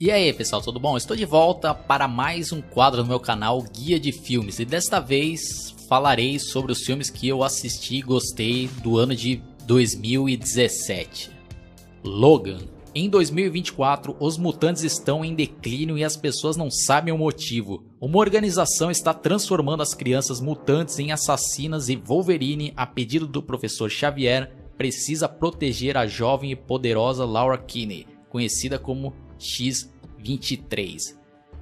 E aí pessoal, tudo bom? Estou de volta para mais um quadro no meu canal Guia de Filmes e desta vez falarei sobre os filmes que eu assisti e gostei do ano de 2017. Logan. Em 2024, os mutantes estão em declínio e as pessoas não sabem o motivo. Uma organização está transformando as crianças mutantes em assassinas e Wolverine, a pedido do professor Xavier, precisa proteger a jovem e poderosa Laura Kinney, conhecida como X23.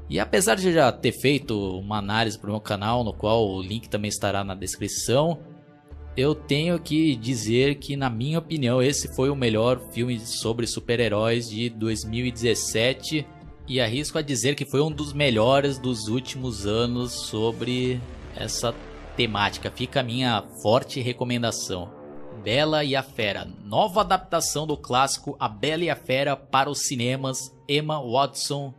E apesar de já ter feito uma análise para o meu canal, no qual o link também estará na descrição, eu tenho que dizer que, na minha opinião, esse foi o melhor filme sobre super-heróis de 2017 e arrisco a dizer que foi um dos melhores dos últimos anos sobre essa temática. Fica a minha forte recomendação. Bela e a Fera, nova adaptação do clássico A Bela e a Fera para os cinemas. Emma Watson,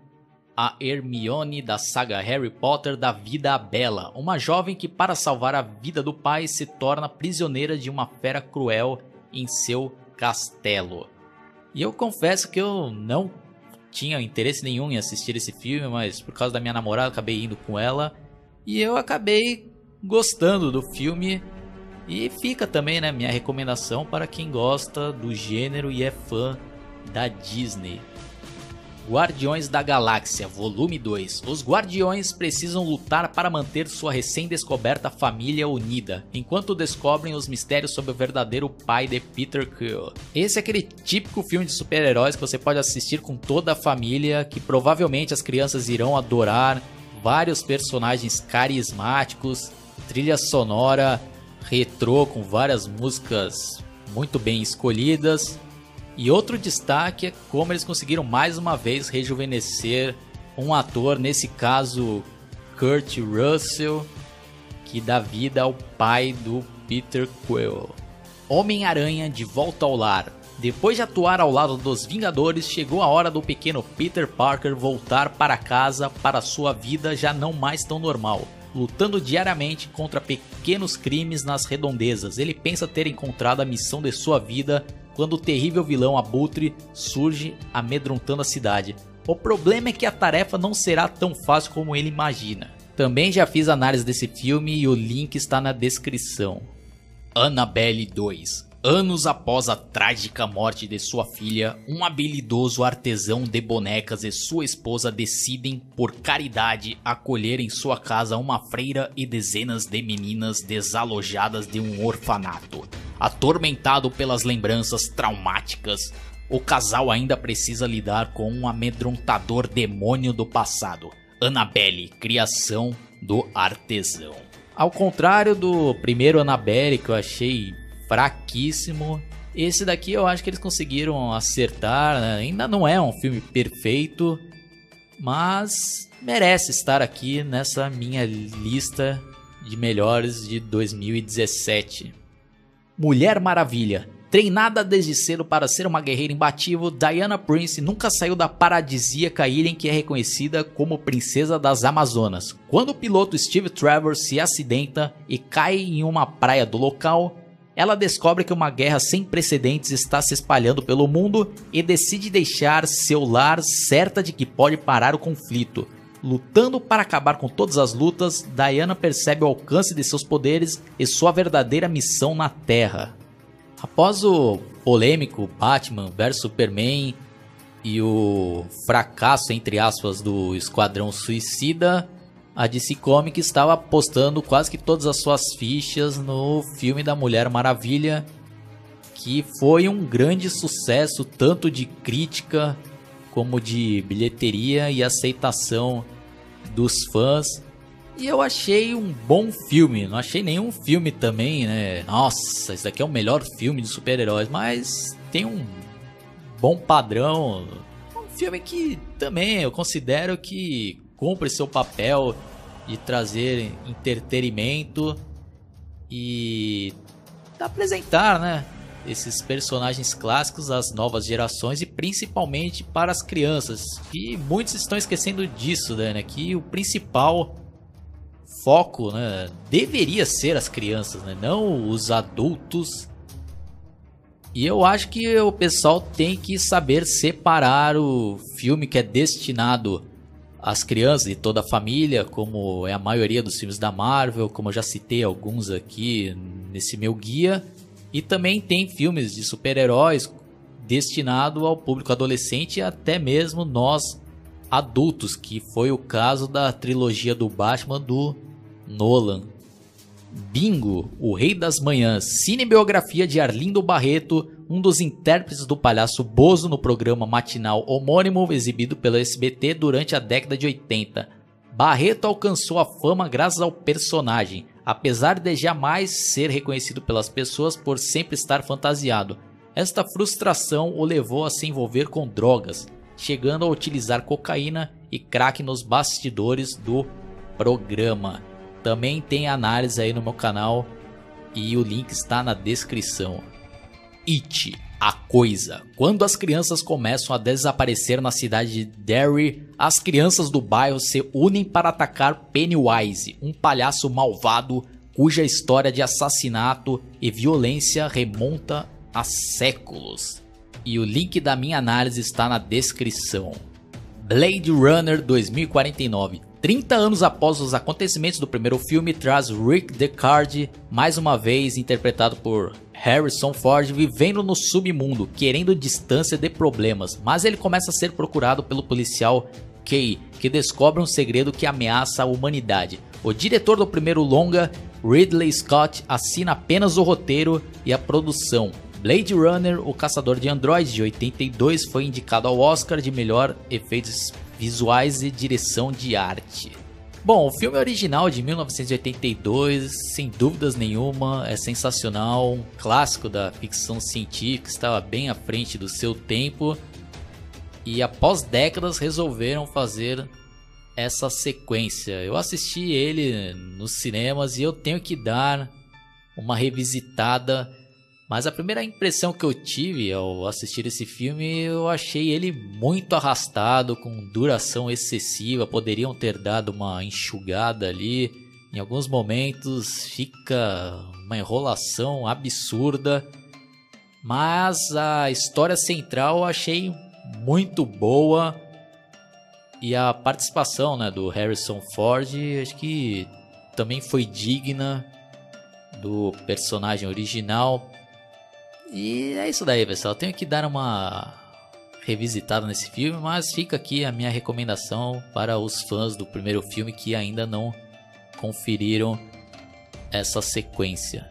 a Hermione da saga Harry Potter da vida a Bela, uma jovem que para salvar a vida do pai se torna prisioneira de uma fera cruel em seu castelo. E eu confesso que eu não tinha interesse nenhum em assistir esse filme, mas por causa da minha namorada acabei indo com ela e eu acabei gostando do filme e fica também, né, minha recomendação para quem gosta do gênero e é fã da Disney. Guardiões da Galáxia, Volume 2. Os Guardiões precisam lutar para manter sua recém-descoberta família unida, enquanto descobrem os mistérios sobre o verdadeiro pai de Peter Quill. Esse é aquele típico filme de super-heróis que você pode assistir com toda a família, que provavelmente as crianças irão adorar, vários personagens carismáticos, trilha sonora retrô com várias músicas muito bem escolhidas. E outro destaque é como eles conseguiram mais uma vez rejuvenescer um ator, nesse caso Kurt Russell, que dá vida ao pai do Peter Quill. Homem-Aranha de volta ao lar. Depois de atuar ao lado dos Vingadores, chegou a hora do pequeno Peter Parker voltar para casa para sua vida já não mais tão normal lutando diariamente contra pequenos crimes nas redondezas. Ele pensa ter encontrado a missão de sua vida quando o terrível vilão Abutre surge amedrontando a cidade. O problema é que a tarefa não será tão fácil como ele imagina. Também já fiz análise desse filme e o link está na descrição. Annabelle 2 Anos após a trágica morte de sua filha, um habilidoso artesão de bonecas e sua esposa decidem, por caridade, acolher em sua casa uma freira e dezenas de meninas desalojadas de um orfanato. Atormentado pelas lembranças traumáticas, o casal ainda precisa lidar com um amedrontador demônio do passado, Annabelle, criação do artesão. Ao contrário do primeiro Annabelle que eu achei fraquíssimo. Esse daqui eu acho que eles conseguiram acertar. Né? Ainda não é um filme perfeito, mas merece estar aqui nessa minha lista de melhores de 2017. Mulher Maravilha. Treinada desde cedo para ser uma guerreira imbatível, Diana Prince nunca saiu da paradisíaca ilha em que é reconhecida como Princesa das Amazonas. Quando o piloto Steve Trevor se acidenta e cai em uma praia do local, ela descobre que uma guerra sem precedentes está se espalhando pelo mundo e decide deixar seu lar certa de que pode parar o conflito. Lutando para acabar com todas as lutas, Diana percebe o alcance de seus poderes e sua verdadeira missão na Terra. Após o polêmico Batman vs Superman e o fracasso entre aspas do Esquadrão Suicida, a DC Comics estava apostando quase que todas as suas fichas no filme da Mulher Maravilha, que foi um grande sucesso tanto de crítica como de bilheteria e aceitação dos fãs. E eu achei um bom filme, não achei nenhum filme também, né? Nossa, esse daqui é o melhor filme de super-heróis, mas tem um bom padrão. Um filme que também eu considero que cumpre seu papel de trazer entretenimento e apresentar, né, esses personagens clássicos às novas gerações e principalmente para as crianças. E muitos estão esquecendo disso, né, que o principal foco, né, deveria ser as crianças, né, não os adultos E eu acho que o pessoal tem que saber separar o filme que é destinado às crianças e toda a família, como é a maioria dos filmes da Marvel, como eu já citei alguns aqui nesse meu guia. E também tem filmes de super-heróis destinado ao público adolescente e até mesmo nós adultos, que foi o caso da trilogia do Batman do Nolan. Bingo, o Rei das Manhãs, cinebiografia de Arlindo Barreto, um dos intérpretes do palhaço Bozo no programa matinal homônimo exibido pela SBT durante a década de 80. Barreto alcançou a fama graças ao personagem, apesar de jamais ser reconhecido pelas pessoas por sempre estar fantasiado. Esta frustração o levou a se envolver com drogas, chegando a utilizar cocaína e crack nos bastidores do programa. Também tem análise aí no meu canal e o link está na descrição. It, a coisa. Quando as crianças começam a desaparecer na cidade de Derry, as crianças do bairro se unem para atacar Pennywise, um palhaço malvado cuja história de assassinato e violência remonta a séculos e o link da minha análise está na descrição. Blade Runner 2049 30 anos após os acontecimentos do primeiro filme, traz Rick Deckard, mais uma vez interpretado por Harrison Ford, vivendo no submundo, querendo distância de problemas, mas ele começa a ser procurado pelo policial Kay, que descobre um segredo que ameaça a humanidade. O diretor do primeiro longa, Ridley Scott, assina apenas o roteiro e a produção, Blade Runner, o caçador de androides de 82, foi indicado ao Oscar de melhor efeitos visuais e direção de arte. Bom, o filme original de 1982, sem dúvidas nenhuma, é sensacional, um clássico da ficção científica, estava bem à frente do seu tempo. E após décadas resolveram fazer essa sequência. Eu assisti ele nos cinemas e eu tenho que dar uma revisitada mas a primeira impressão que eu tive ao assistir esse filme, eu achei ele muito arrastado, com duração excessiva. Poderiam ter dado uma enxugada ali. Em alguns momentos fica uma enrolação absurda. Mas a história central eu achei muito boa. E a participação né, do Harrison Ford, acho que também foi digna do personagem original. E é isso daí, pessoal. Tenho que dar uma revisitada nesse filme, mas fica aqui a minha recomendação para os fãs do primeiro filme que ainda não conferiram essa sequência.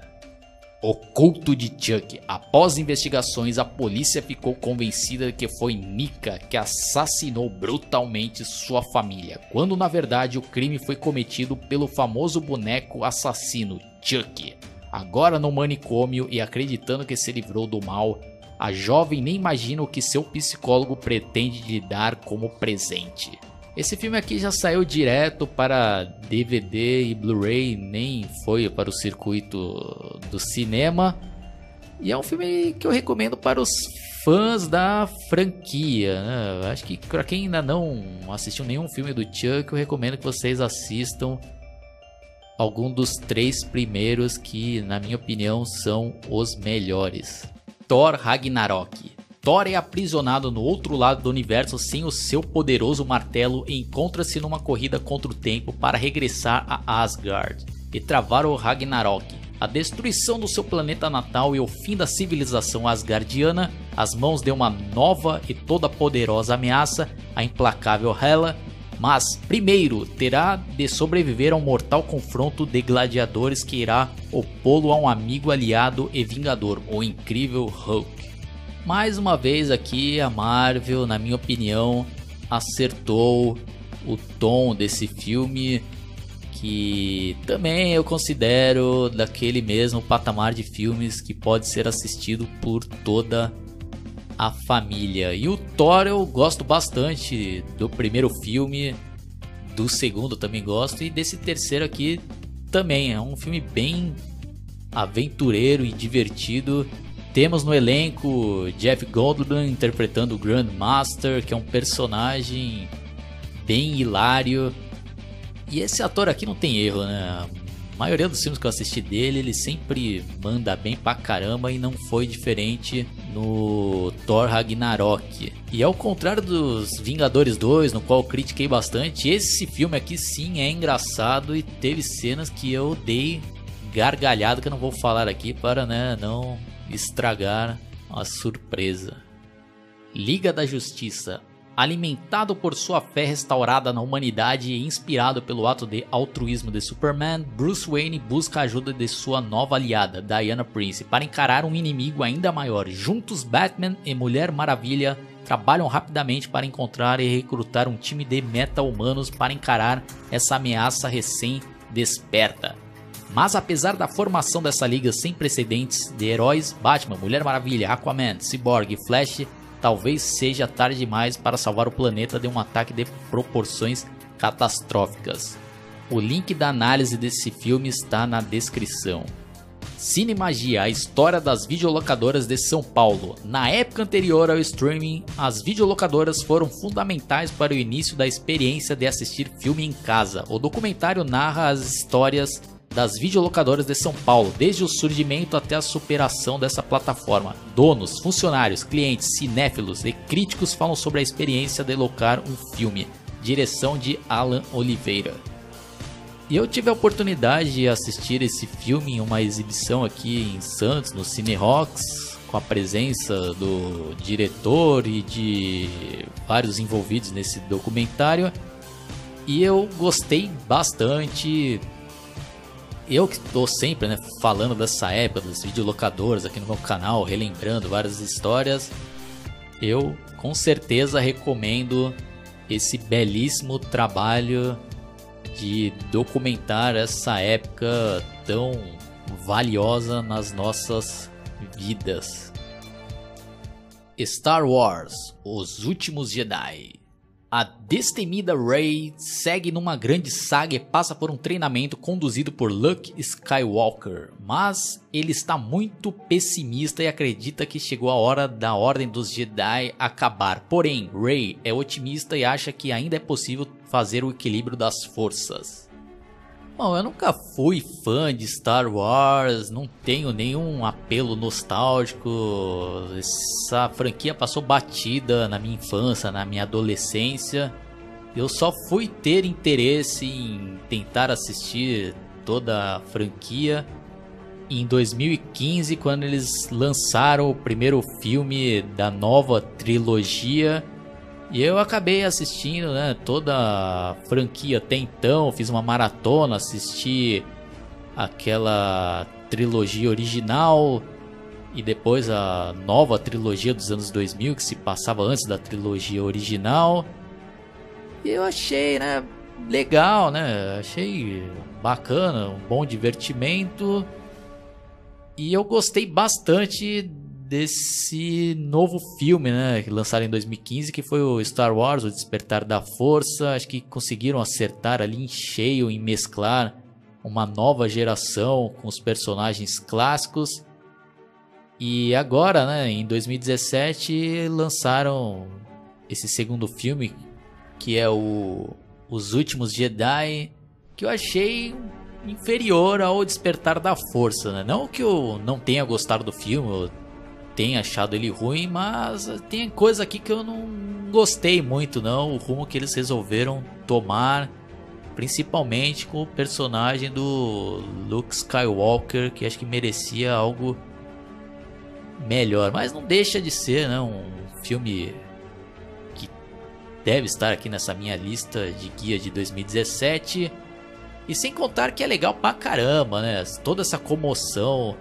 O culto de Chuck. Após investigações, a polícia ficou convencida que foi Nika que assassinou brutalmente sua família, quando na verdade o crime foi cometido pelo famoso boneco assassino Chuck. Agora no manicômio e acreditando que se livrou do mal, a jovem nem imagina o que seu psicólogo pretende lhe dar como presente. Esse filme aqui já saiu direto para DVD e Blu-ray, nem foi para o circuito do cinema. E é um filme que eu recomendo para os fãs da franquia. Né? Acho que para quem ainda não assistiu nenhum filme do Chuck, eu recomendo que vocês assistam algum dos três primeiros que, na minha opinião, são os melhores. Thor Ragnarok. Thor é aprisionado no outro lado do universo sem o seu poderoso martelo e encontra-se numa corrida contra o tempo para regressar a Asgard e travar o Ragnarok. A destruição do seu planeta natal e o fim da civilização asgardiana, as mãos de uma nova e toda poderosa ameaça, a implacável Hela, mas, primeiro, terá de sobreviver a um mortal confronto de gladiadores que irá opô-lo a um amigo aliado e vingador, o incrível Hulk. Mais uma vez aqui a Marvel, na minha opinião, acertou o tom desse filme que também eu considero daquele mesmo patamar de filmes que pode ser assistido por toda a família. E o Thor eu gosto bastante do primeiro filme, do segundo também gosto e desse terceiro aqui também. É um filme bem aventureiro e divertido. Temos no elenco Jeff Goldblum interpretando o Grandmaster, que é um personagem bem hilário. E esse ator aqui não tem erro, né? A maioria dos filmes que eu assisti dele, ele sempre manda bem pra caramba e não foi diferente no Thor Ragnarok. E ao contrário dos Vingadores 2, no qual critiquei bastante, esse filme aqui sim é engraçado e teve cenas que eu dei gargalhado que eu não vou falar aqui para né, não estragar a surpresa. Liga da Justiça Alimentado por sua fé restaurada na humanidade e inspirado pelo ato de altruísmo de Superman, Bruce Wayne busca a ajuda de sua nova aliada, Diana Prince, para encarar um inimigo ainda maior. Juntos, Batman e Mulher Maravilha trabalham rapidamente para encontrar e recrutar um time de meta-humanos para encarar essa ameaça recém-desperta. Mas apesar da formação dessa liga sem precedentes de heróis, Batman, Mulher Maravilha, Aquaman, Cyborg e Flash talvez seja tarde demais para salvar o planeta de um ataque de proporções catastróficas. O link da análise desse filme está na descrição. Cine Magia, a história das videolocadoras de São Paulo. Na época anterior ao streaming, as videolocadoras foram fundamentais para o início da experiência de assistir filme em casa. O documentário narra as histórias das videolocadoras de São Paulo, desde o surgimento até a superação dessa plataforma. Donos, funcionários, clientes, cinéfilos e críticos falam sobre a experiência de locar um filme. Direção de Alan Oliveira. E eu tive a oportunidade de assistir esse filme em uma exibição aqui em Santos, no Cine Rocks, com a presença do diretor e de vários envolvidos nesse documentário. E eu gostei bastante, eu que estou sempre né, falando dessa época dos videolocadores aqui no meu canal, relembrando várias histórias, eu com certeza recomendo esse belíssimo trabalho de documentar essa época tão valiosa nas nossas vidas. Star Wars Os Últimos Jedi a destemida Rey segue numa grande saga e passa por um treinamento conduzido por Luke Skywalker, mas ele está muito pessimista e acredita que chegou a hora da Ordem dos Jedi acabar. Porém, Rey é otimista e acha que ainda é possível fazer o equilíbrio das forças. Bom, eu nunca fui fã de Star Wars, não tenho nenhum apelo nostálgico. Essa franquia passou batida na minha infância, na minha adolescência. Eu só fui ter interesse em tentar assistir toda a franquia em 2015, quando eles lançaram o primeiro filme da nova trilogia e eu acabei assistindo né, toda a franquia até então, fiz uma maratona, assisti aquela trilogia original e depois a nova trilogia dos anos 2000 que se passava antes da trilogia original. E eu achei, né, legal, né? Achei bacana, um bom divertimento. E eu gostei bastante desse novo filme, né, que lançaram em 2015, que foi o Star Wars, o Despertar da Força. Acho que conseguiram acertar ali em cheio em mesclar uma nova geração com os personagens clássicos. E agora, né, em 2017, lançaram esse segundo filme, que é o Os Últimos Jedi, que eu achei inferior ao Despertar da Força, né? Não que eu não tenha gostado do filme, eu tenha achado ele ruim, mas tem coisa aqui que eu não gostei muito não, o rumo que eles resolveram tomar, principalmente com o personagem do Luke Skywalker, que acho que merecia algo melhor, mas não deixa de ser, né, um filme que deve estar aqui nessa minha lista de guia de 2017. E sem contar que é legal pra caramba, né? Toda essa comoção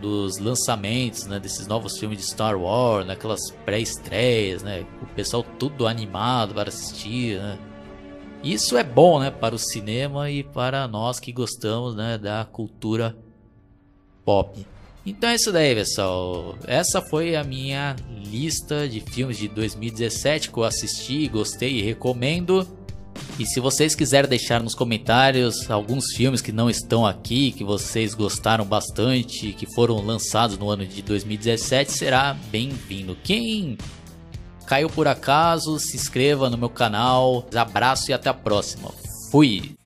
dos lançamentos, né, desses novos filmes de Star Wars, naquelas pré-estreias, né, o pessoal tudo animado para assistir, né. Isso é bom, né, para o cinema e para nós que gostamos, né, da cultura pop. Então é isso daí, pessoal. Essa foi a minha lista de filmes de 2017 que eu assisti, gostei e recomendo. E se vocês quiserem deixar nos comentários alguns filmes que não estão aqui, que vocês gostaram bastante, que foram lançados no ano de 2017, será bem-vindo. Quem caiu por acaso, se inscreva no meu canal. Abraço e até a próxima. Fui!